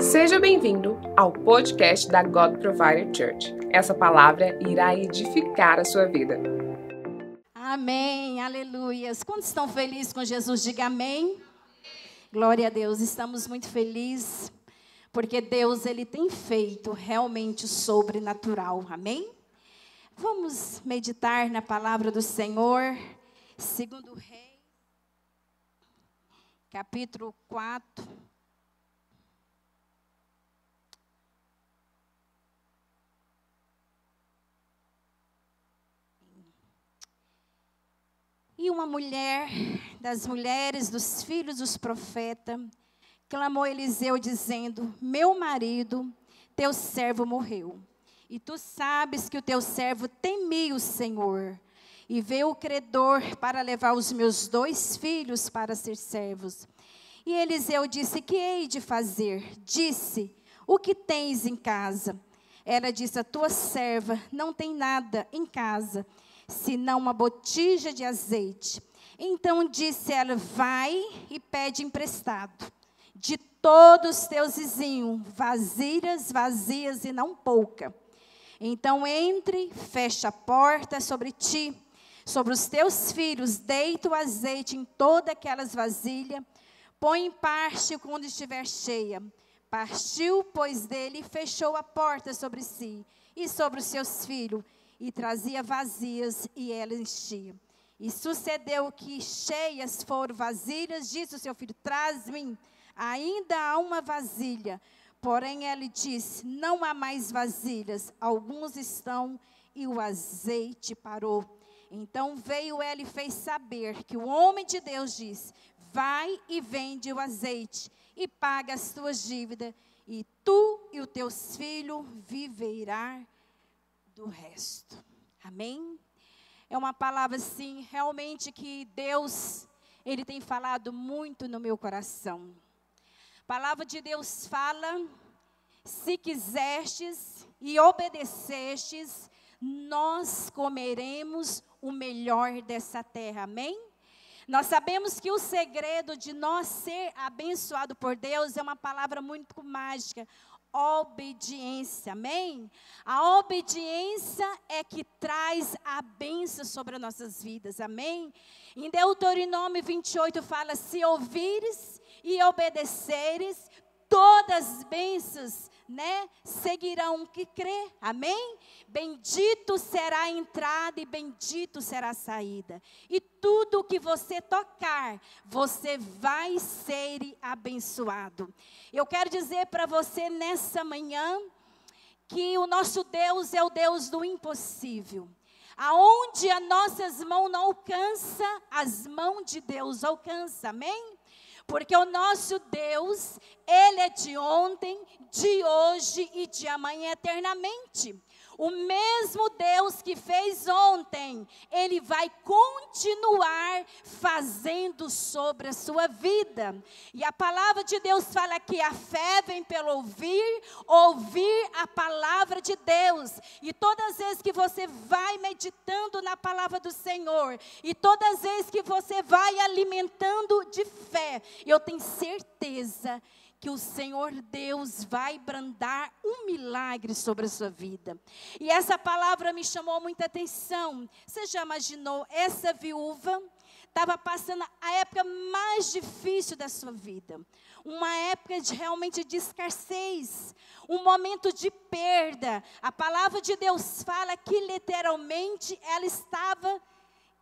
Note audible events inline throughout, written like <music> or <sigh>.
Seja bem-vindo ao podcast da God Provider Church. Essa palavra irá edificar a sua vida. Amém, aleluias. Quantos estão felizes com Jesus? Diga amém. Glória a Deus, estamos muito felizes porque Deus ele tem feito realmente o sobrenatural. Amém? Vamos meditar na palavra do Senhor, segundo Rei, capítulo 4. E uma mulher das mulheres dos filhos dos profetas clamou Eliseu dizendo: Meu marido, teu servo morreu. E tu sabes que o teu servo temia o Senhor e veio o credor para levar os meus dois filhos para ser servos. E Eliseu disse: Que hei de fazer? Disse: O que tens em casa? Ela disse: A tua serva não tem nada em casa senão uma botija de azeite. Então disse ela: Vai e pede emprestado de todos os teus vizinhos, vasilhas vazias e não pouca. Então entre, fecha a porta sobre ti, sobre os teus filhos, deita o azeite em todas aquelas vasilhas, põe em parte quando estiver cheia. Partiu, pois, dele e fechou a porta sobre si e sobre os seus filhos e trazia vazias e ela enchia. E sucedeu que cheias foram vasilhas, disse o seu filho: Traz-me ainda há uma vasilha. Porém, ele disse: Não há mais vasilhas, alguns estão, e o azeite parou. Então veio ele e fez saber que o homem de Deus disse: Vai e vende o azeite, e paga as tuas dívidas, e tu e os teus filhos viverão do resto. Amém? É uma palavra, assim, realmente que Deus, Ele tem falado muito no meu coração. A palavra de Deus fala: se quisestes e obedecestes, nós comeremos o melhor dessa terra. Amém? Nós sabemos que o segredo de nós ser abençoado por Deus é uma palavra muito mágica obediência, amém? A obediência é que traz a bênção sobre as nossas vidas, amém? Em Deuteronômio 28 fala: se ouvires e obedeceres, todas as bênçãos, né, seguirão que crê. Amém? Bendito será a entrada e bendito será a saída. E tudo que você tocar, você vai ser abençoado. Eu quero dizer para você nessa manhã que o nosso Deus é o Deus do impossível. Aonde as nossas mãos não alcançam, as mãos de Deus alcançam. Amém? Porque o nosso Deus, Ele é de ontem, de hoje e de amanhã eternamente. O mesmo Deus que fez ontem, Ele vai continuar fazendo sobre a sua vida. E a palavra de Deus fala que a fé vem pelo ouvir, ouvir a palavra de Deus. E todas as vezes que você vai meditando na palavra do Senhor, e todas as vezes que você vai alimentando de fé, eu tenho certeza que o Senhor Deus vai brandar um milagre sobre a sua vida. E essa palavra me chamou muita atenção. Você já imaginou essa viúva? Estava passando a época mais difícil da sua vida. Uma época de, realmente de escassez. Um momento de perda. A palavra de Deus fala que literalmente ela estava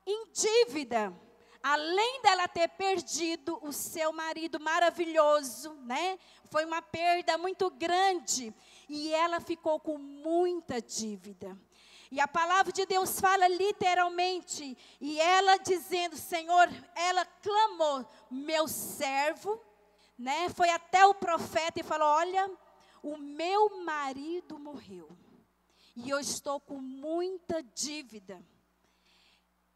em dívida além dela ter perdido o seu marido maravilhoso, né? Foi uma perda muito grande e ela ficou com muita dívida. E a palavra de Deus fala literalmente, e ela dizendo, Senhor, ela clamou, meu servo, né? Foi até o profeta e falou: Olha, o meu marido morreu, e eu estou com muita dívida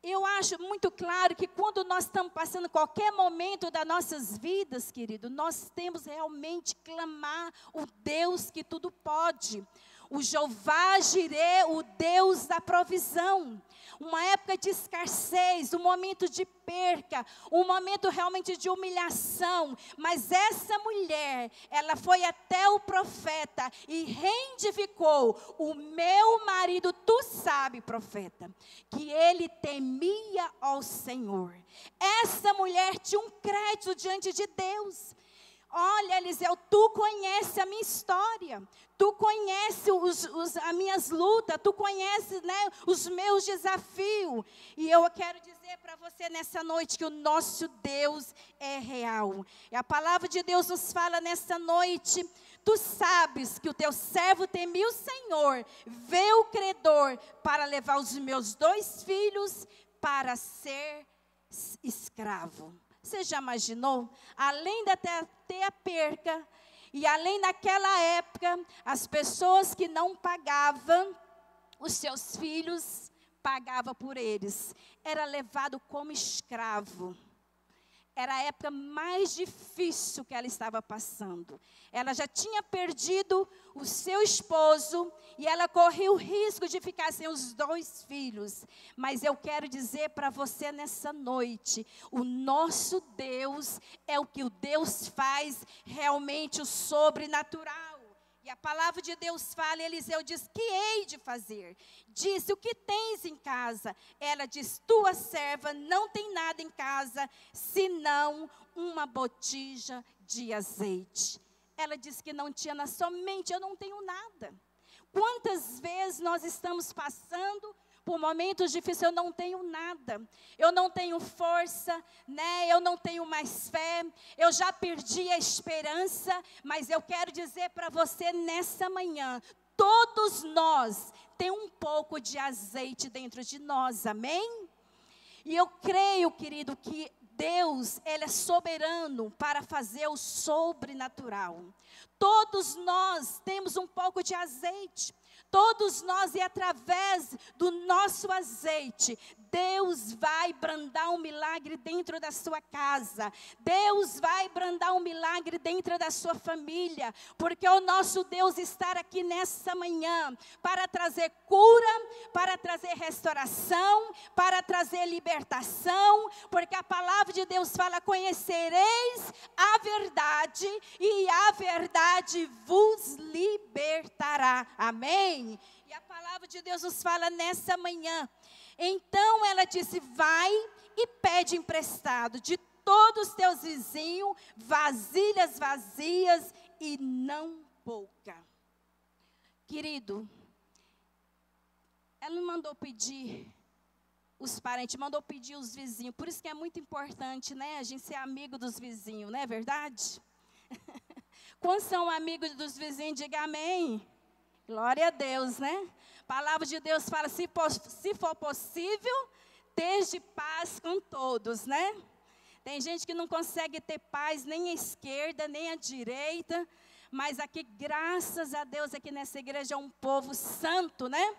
eu acho muito claro que quando nós estamos passando qualquer momento das nossas vidas, querido, nós temos realmente clamar o Deus que tudo pode. O Jeová Jirê, o Deus da provisão uma época de escassez, um momento de perca, um momento realmente de humilhação. Mas essa mulher, ela foi até o profeta e rendificou: O meu marido, tu sabe, profeta, que ele temia ao Senhor. Essa mulher tinha um crédito diante de Deus. Olha, Eliseu, tu conhece a minha história, tu conhece os, os, as minhas lutas, tu conhece né, os meus desafios. E eu quero dizer para você nessa noite que o nosso Deus é real. E a palavra de Deus nos fala nessa noite. Tu sabes que o teu servo temia o Senhor, vê o credor para levar os meus dois filhos para ser escravo. Você já imaginou? Além de ter a perca, e além daquela época, as pessoas que não pagavam, os seus filhos pagavam por eles. Era levado como escravo era a época mais difícil que ela estava passando. Ela já tinha perdido o seu esposo e ela corria o risco de ficar sem os dois filhos. Mas eu quero dizer para você nessa noite: o nosso Deus é o que o Deus faz realmente o sobrenatural. E a palavra de Deus fala, Eliseu diz: Que hei de fazer? Disse: O que tens em casa? Ela diz: Tua serva não tem nada em casa, senão uma botija de azeite. Ela disse que não tinha na somente, eu não tenho nada. Quantas vezes nós estamos passando por momentos difíceis eu não tenho nada. Eu não tenho força, né? Eu não tenho mais fé. Eu já perdi a esperança, mas eu quero dizer para você nessa manhã, todos nós tem um pouco de azeite dentro de nós. Amém? E eu creio, querido, que Deus, Ele é soberano para fazer o sobrenatural. Todos nós temos um pouco de azeite. Todos nós, e através do nosso azeite, Deus vai brandar um milagre dentro da sua casa. Deus vai brandar um milagre dentro da sua família. Porque o nosso Deus está aqui nessa manhã para trazer cura, para trazer restauração, para trazer libertação. Porque a palavra de Deus fala: conhecereis a verdade, e a verdade vos libertará. Amém? E a palavra de Deus nos fala nessa manhã. Então ela disse: Vai e pede emprestado de todos os teus vizinhos vasilhas vazias e não pouca. Querido, ela me mandou pedir os parentes, mandou pedir os vizinhos. Por isso que é muito importante, né, a gente ser amigo dos vizinhos, não é verdade? <laughs> Quantos são amigos dos vizinhos? Diga amém. Glória a Deus, né? A palavra de Deus fala: se, se for possível, esteja paz com todos, né? Tem gente que não consegue ter paz nem à esquerda, nem à direita, mas aqui, graças a Deus, aqui nessa igreja é um povo santo, né?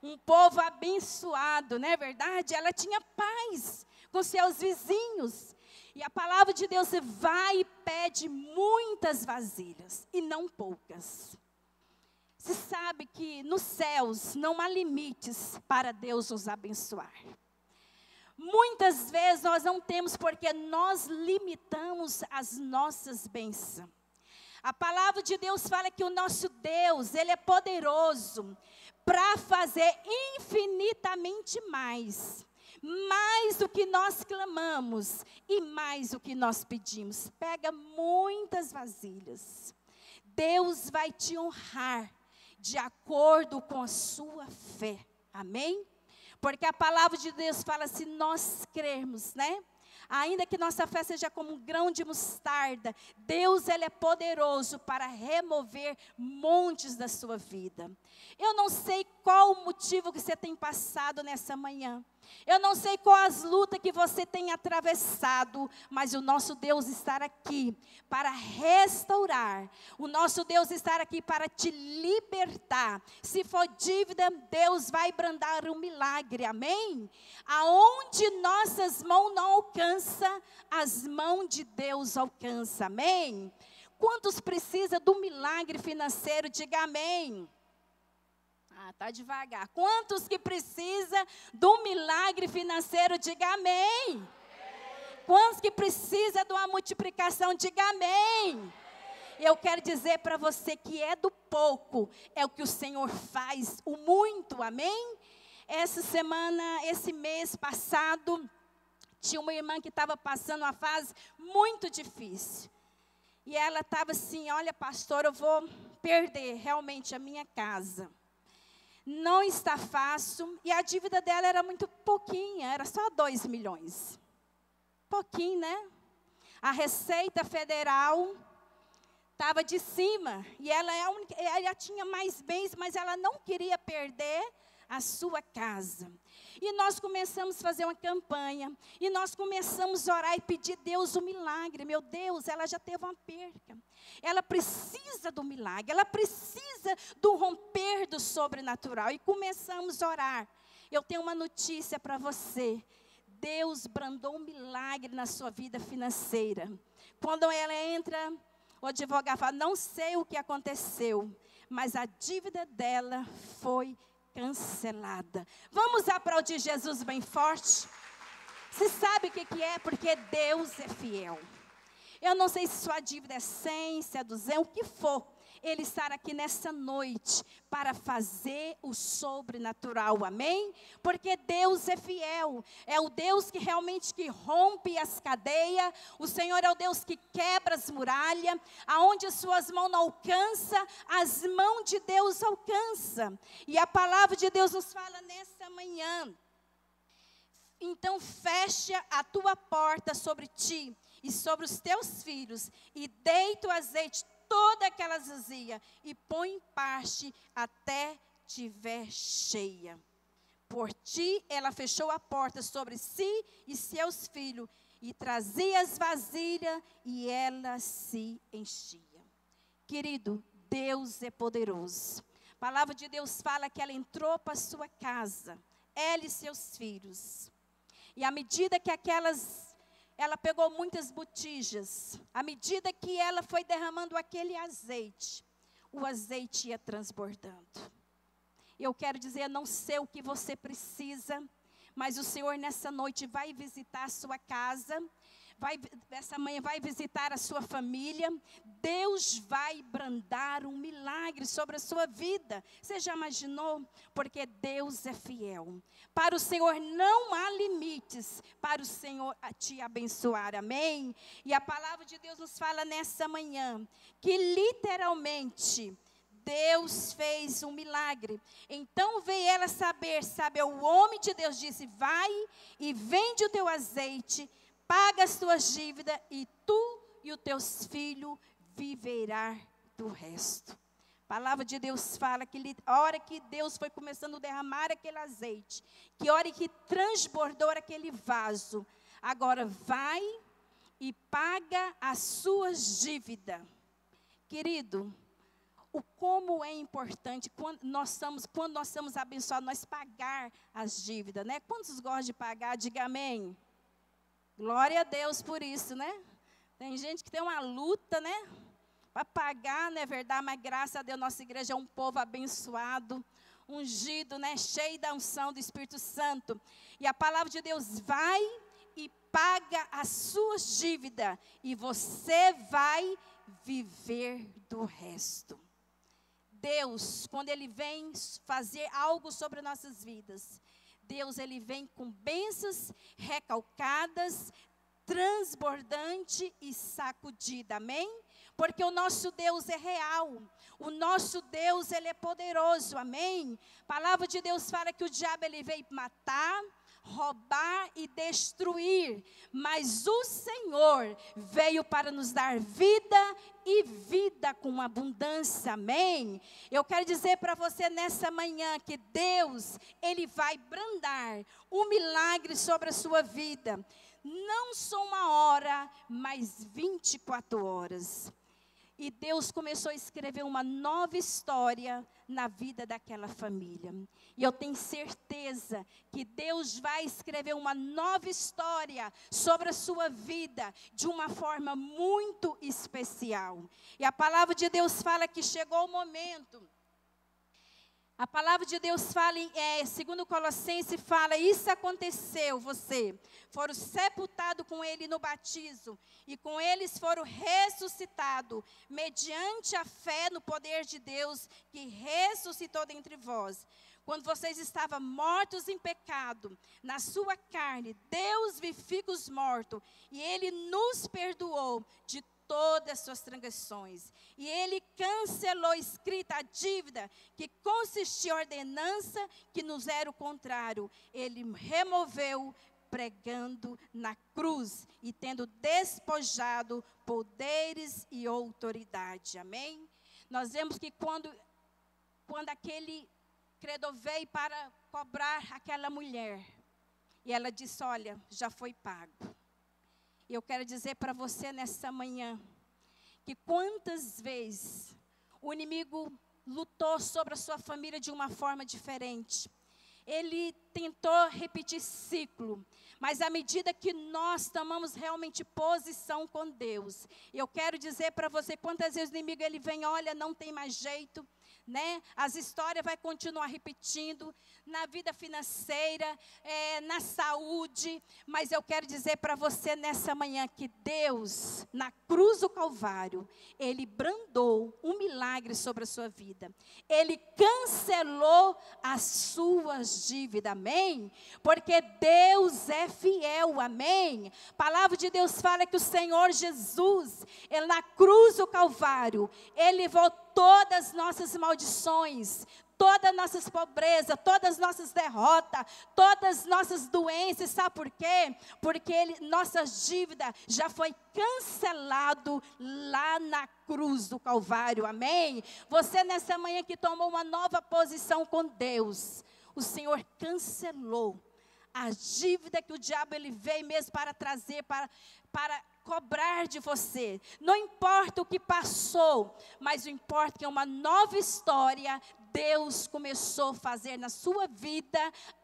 Um povo abençoado, não é verdade? Ela tinha paz com seus vizinhos. E a palavra de Deus vai e pede muitas vasilhas, e não poucas. Você sabe que nos céus não há limites para Deus nos abençoar. Muitas vezes nós não temos porque nós limitamos as nossas bênçãos. A palavra de Deus fala que o nosso Deus, Ele é poderoso para fazer infinitamente mais. Mais do que nós clamamos e mais do que nós pedimos. Pega muitas vasilhas. Deus vai te honrar de acordo com a sua fé. Amém? Porque a palavra de Deus fala se nós crermos, né? Ainda que nossa fé seja como um grão de mostarda, Deus ele é poderoso para remover montes da sua vida. Eu não sei qual o motivo que você tem passado nessa manhã. Eu não sei quais lutas que você tem atravessado, mas o nosso Deus está aqui para restaurar. O nosso Deus está aqui para te libertar. Se for dívida, Deus vai brandar um milagre. Amém? Aonde nossas mãos não alcançam, as mãos de Deus alcançam. Amém? Quantos precisa do milagre financeiro? Diga amém. Tá devagar. Quantos que precisa do milagre financeiro? Diga amém. Quantos que precisa de uma multiplicação? Diga amém. Eu quero dizer para você que é do pouco, é o que o Senhor faz, o muito, amém? Essa semana, esse mês passado, tinha uma irmã que estava passando uma fase muito difícil. E ela estava assim: Olha, pastor, eu vou perder realmente a minha casa. Não está fácil. E a dívida dela era muito pouquinha, era só 2 milhões. Pouquinho, né? A Receita Federal estava de cima. E ela, é única, ela tinha mais bens, mas ela não queria perder a sua casa. E nós começamos a fazer uma campanha. E nós começamos a orar e pedir a Deus o um milagre. Meu Deus, ela já teve uma perca. Ela precisa do milagre. Ela precisa do romper do sobrenatural. E começamos a orar. Eu tenho uma notícia para você. Deus brandou um milagre na sua vida financeira. Quando ela entra, o advogado fala: Não sei o que aconteceu, mas a dívida dela foi cancelada. Vamos aplaudir Jesus bem forte? Você sabe o que, que é? Porque Deus é fiel. Eu não sei se sua dívida é 100, se é 200, o que for. Ele estar aqui nessa noite para fazer o sobrenatural, amém? Porque Deus é fiel, é o Deus que realmente que rompe as cadeias, o Senhor é o Deus que quebra as muralhas, aonde as suas mãos não alcançam, as mãos de Deus alcançam. E a palavra de Deus nos fala nessa manhã. Então fecha a tua porta sobre ti e sobre os teus filhos, e deita o azeite toda aquela vazia e põe em parte até tiver cheia. Por ti ela fechou a porta sobre si e seus filhos, e trazia as vasilhas, e ela se enchia. Querido, Deus é poderoso. A palavra de Deus fala que ela entrou para sua casa, ela e seus filhos. E à medida que aquelas ela pegou muitas botijas. À medida que ela foi derramando aquele azeite, o azeite ia transbordando. Eu quero dizer, não sei o que você precisa, mas o Senhor nessa noite vai visitar a sua casa vai, essa manhã vai visitar a sua família, Deus vai brandar um milagre sobre a sua vida. Você já imaginou? Porque Deus é fiel. Para o Senhor não há limites para o Senhor te abençoar. Amém? E a palavra de Deus nos fala nessa manhã que literalmente Deus fez um milagre. Então veio ela saber, sabe, o homem de Deus disse: "Vai e vende o teu azeite paga as tuas dívidas e tu e os teus filhos viverá do resto. A palavra de Deus fala que a hora que Deus foi começando a derramar aquele azeite, que hora que transbordou aquele vaso, agora vai e paga as suas dívidas. Querido, o como é importante quando nós estamos, quando nós estamos abençoados, nós pagar as dívidas, né? Quantos gostam de pagar? Diga amém. Glória a Deus por isso, né? Tem gente que tem uma luta, né? Para pagar, não é verdade? Mas graças a Deus, nossa igreja é um povo abençoado, ungido, né? Cheio da unção do Espírito Santo. E a palavra de Deus vai e paga as suas dívidas. E você vai viver do resto. Deus, quando Ele vem fazer algo sobre nossas vidas, Deus ele vem com bênçãos recalcadas, transbordante e sacudida. Amém? Porque o nosso Deus é real. O nosso Deus, ele é poderoso. Amém? A palavra de Deus fala que o diabo ele veio matar, roubar e destruir, mas o Senhor veio para nos dar vida e vida com abundância. Amém. Eu quero dizer para você nessa manhã que Deus, ele vai brandar um milagre sobre a sua vida. Não só uma hora, mas 24 horas. E Deus começou a escrever uma nova história na vida daquela família. E eu tenho certeza que Deus vai escrever uma nova história sobre a sua vida de uma forma muito especial. E a palavra de Deus fala que chegou o momento A palavra de Deus fala, é, segundo Colossenses, fala: Isso aconteceu, você. Foram sepultados com ele no batismo, e com eles foram ressuscitados, mediante a fé no poder de Deus que ressuscitou dentre vós. Quando vocês estavam mortos em pecado, na sua carne, Deus vivifica os mortos, e ele nos perdoou de todas as suas transgressões. E ele cancelou escrita a dívida que consistia em ordenança que nos era o contrário. Ele removeu pregando na cruz e tendo despojado poderes e autoridade. Amém? Nós vemos que quando quando aquele credor veio para cobrar aquela mulher, e ela disse: "Olha, já foi pago". E eu quero dizer para você nessa manhã que quantas vezes o inimigo lutou sobre a sua família de uma forma diferente. Ele tentou repetir ciclo, mas à medida que nós tomamos realmente posição com Deus, eu quero dizer para você quantas vezes o inimigo ele vem, olha, não tem mais jeito, né? As histórias vai continuar repetindo na vida financeira, é, na saúde, mas eu quero dizer para você nessa manhã que Deus, na cruz do Calvário, Ele brandou um milagre sobre a sua vida. Ele cancelou as suas dívidas, amém? Porque Deus é fiel, amém? A palavra de Deus fala que o Senhor Jesus, Ele na cruz do Calvário, Ele voltou todas as nossas maldições, todas as nossas pobrezas, todas as nossas derrotas, todas as nossas doenças, sabe por quê? Porque ele, nossa dívida já foi cancelado lá na cruz do Calvário, amém? Você nessa manhã que tomou uma nova posição com Deus, o Senhor cancelou a dívida que o diabo ele veio mesmo para trazer, para, para cobrar de você. Não importa o que passou, mas o importa é que é uma nova história Deus começou a fazer na sua vida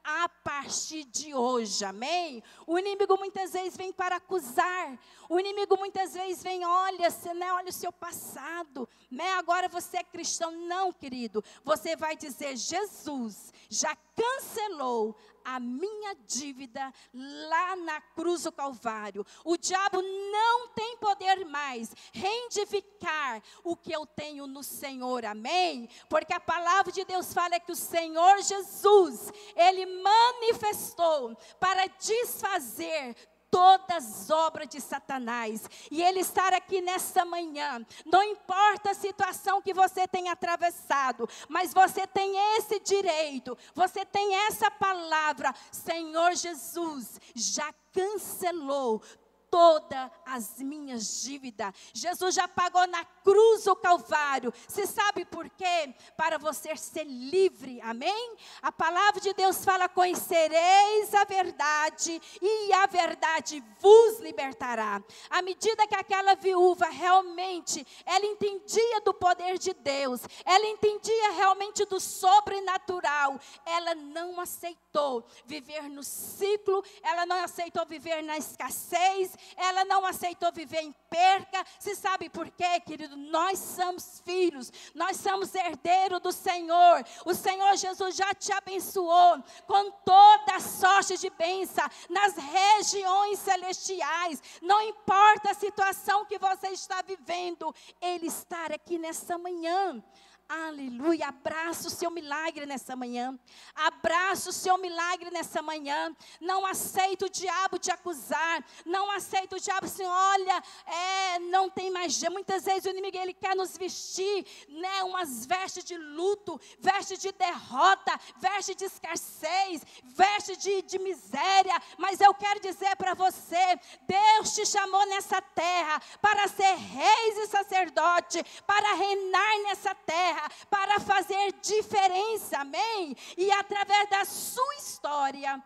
a partir de hoje, amém? O inimigo muitas vezes vem para acusar, o inimigo muitas vezes vem, olha, você, né, olha o seu passado, né, agora você é cristão. Não, querido, você vai dizer, Jesus já cancelou a minha dívida lá na cruz do Calvário. O diabo não tem poder mais reivindicar o que eu tenho no Senhor, amém? Porque a palavra de Deus fala que o Senhor Jesus, ele manifestou para desfazer todas as obras de Satanás. E ele estar aqui nessa manhã, não importa a situação que você tenha atravessado, mas você tem esse direito, você tem essa palavra, Senhor Jesus já cancelou todas as minhas dívidas. Jesus já pagou na cruz o Calvário. Você sabe por quê? Para você ser livre. Amém? A palavra de Deus fala: conhecereis a verdade e a verdade vos libertará. À medida que aquela viúva realmente ela entendia do poder de Deus, ela entendia realmente do sobrenatural, ela não aceitou viver no ciclo, ela não aceitou viver na escassez, ela não aceitou viver em perca. Se sabe por quê, querido? Nós somos filhos, nós somos herdeiros do Senhor. O Senhor Jesus já te abençoou com toda sorte de bênção nas regiões celestiais. Não importa a situação que você está vivendo, Ele está aqui nessa manhã. Aleluia. Abraça o seu milagre nessa manhã. Abraça o seu milagre nessa manhã. Não aceita o diabo te acusar. Não aceita o diabo assim, olha, é, não tem mais jeito. Muitas vezes o inimigo ele quer nos vestir, né, umas vestes de luto, veste de derrota, veste de escassez, veste de, de miséria. Mas eu quero dizer para você, Deus te chamou nessa terra para ser reis e sacerdote, para reinar nessa terra terra para fazer diferença, amém? E através da sua história,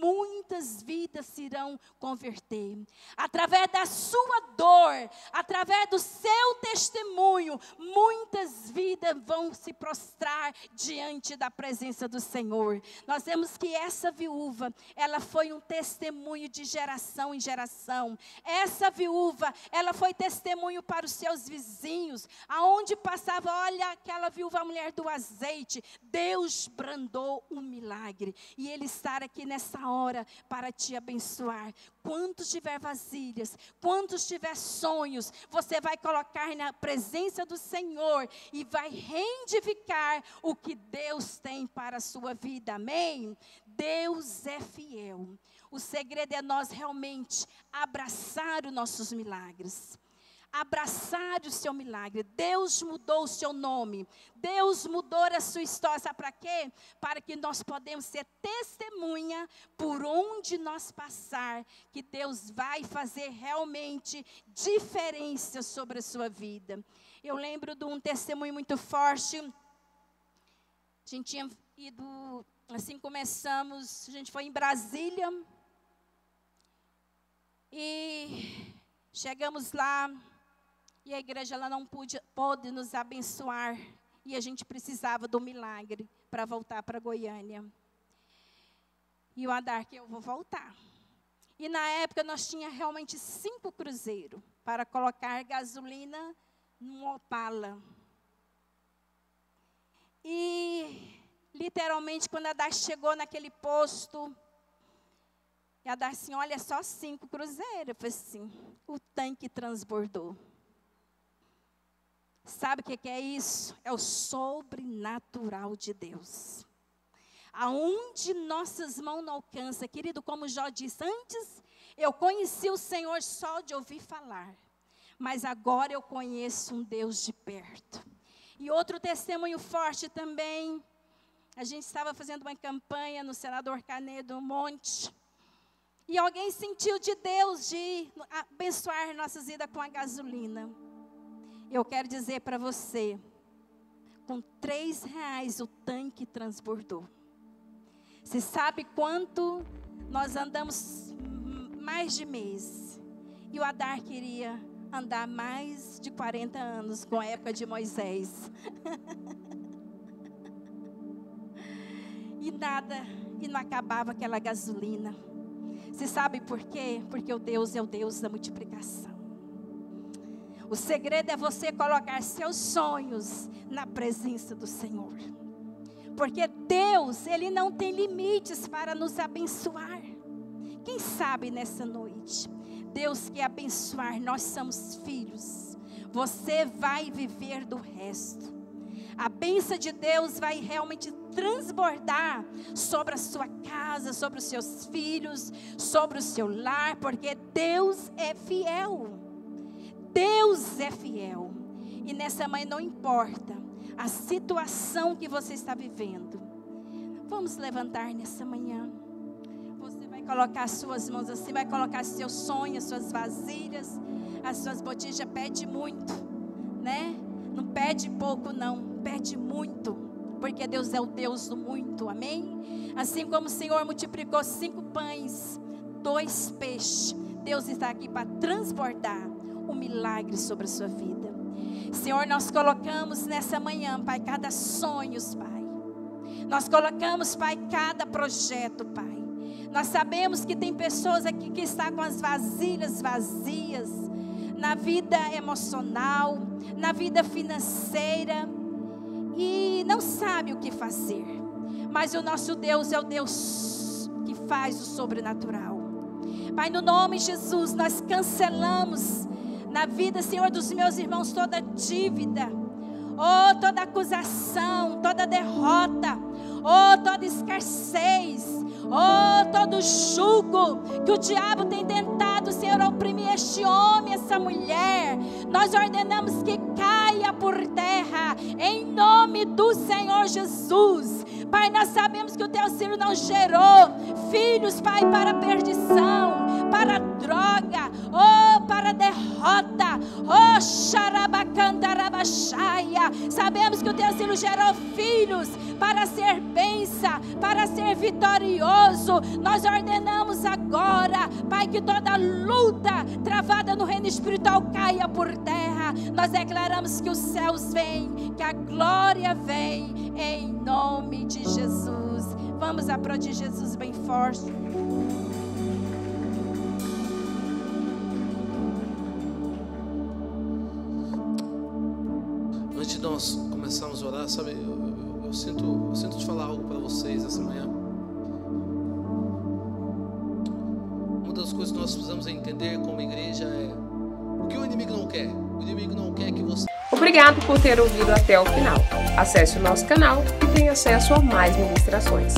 muitas vidas se irão converter. Através da sua dor, através do seu testemunho, muitas vidas vão se prostrar diante da presença do Senhor. Nós vemos que essa viúva, ela foi um testemunho de geração em geração. Essa viúva, ela foi testemunho para os seus vizinhos, aonde passava, olha aquela viúva mulher do azeite. Deus brandou um milagre e ele está aqui nessa hora para te abençoar. Quantos tiver vasilhas, quantos tiver sonhos, você vai colocar na presença do Senhor e vai reivindicar o que Deus tem para a sua vida. Amém? Deus é fiel. O segredo é nós realmente abraçar os nossos milagres abraçar o seu milagre. Deus mudou o seu nome. Deus mudou a sua história. Para quê? Para que nós podemos ser testemunha por onde nós passar, que Deus vai fazer realmente diferença sobre a sua vida. Eu lembro de um testemunho muito forte. A gente tinha ido, assim começamos, a gente foi em Brasília. E chegamos lá, e a igreja ela não pôde, pôde nos abençoar. E a gente precisava do milagre para voltar para Goiânia. E o Adar que eu vou voltar. E na época nós tinha realmente cinco cruzeiros para colocar gasolina no Opala. E literalmente quando a Adar chegou naquele posto, e a Adar assim, olha só cinco cruzeiros. Falei assim, o tanque transbordou. Sabe o que é isso? É o sobrenatural de Deus. Aonde nossas mãos não alcançam, querido, como Jó disse, antes eu conheci o Senhor só de ouvir falar, mas agora eu conheço um Deus de perto. E outro testemunho forte também, a gente estava fazendo uma campanha no Senador Canedo Monte, e alguém sentiu de Deus de abençoar nossas vidas com a gasolina. Eu quero dizer para você, com três reais o tanque transbordou. Você sabe quanto nós andamos mais de mês. E o Adar queria andar mais de 40 anos com a época de Moisés. <laughs> e nada, e não acabava aquela gasolina. Você sabe por quê? Porque o Deus é o Deus da multiplicação. O segredo é você colocar seus sonhos na presença do Senhor. Porque Deus, Ele não tem limites para nos abençoar. Quem sabe nessa noite, Deus quer abençoar, nós somos filhos. Você vai viver do resto. A bênção de Deus vai realmente transbordar sobre a sua casa, sobre os seus filhos, sobre o seu lar, porque Deus é fiel. Deus é fiel. E nessa manhã não importa a situação que você está vivendo. Vamos levantar nessa manhã. Você vai colocar as suas mãos assim, vai colocar seus sonhos, suas vasilhas, as suas botijas. Pede muito, né? Não pede pouco, não. Pede muito. Porque Deus é o Deus do muito, amém? Assim como o Senhor multiplicou cinco pães, dois peixes, Deus está aqui para transbordar um milagre sobre a sua vida. Senhor, nós colocamos nessa manhã, Pai, cada sonho, Pai. Nós colocamos, Pai, cada projeto, Pai. Nós sabemos que tem pessoas aqui que estão com as vasilhas vazias, na vida emocional, na vida financeira, e não sabe o que fazer. Mas o nosso Deus é o Deus que faz o sobrenatural. Pai, no nome de Jesus, nós cancelamos na vida, Senhor, dos meus irmãos, toda dívida, oh, toda acusação, toda derrota, oh, toda escassez, oh, todo jugo que o diabo tem tentado, Senhor, oprimir este homem, essa mulher, nós ordenamos que caia por terra, em nome do Senhor Jesus. Pai, nós sabemos que o teu filho não gerou filhos, Pai, para perdição, para droga, oh, para derrota. Oh, xarabacandarabachaya. Sabemos que o teu asilo gerou filhos para ser benção, para ser vitorioso. Nós ordenamos agora, Pai, que toda luta travada no reino espiritual caia por terra. Nós declaramos que os céus vêm, que a glória vem, em nome de Jesus. Vamos aplaudir Jesus bem forte. Começarmos a orar, sabe, eu, eu, eu sinto, eu sinto te falar algo para vocês essa manhã. Uma das coisas que nós precisamos entender como igreja é o que o inimigo não quer. O inimigo não quer que você. Obrigado por ter ouvido até o final. Acesse o nosso canal e tenha acesso a mais ministrações.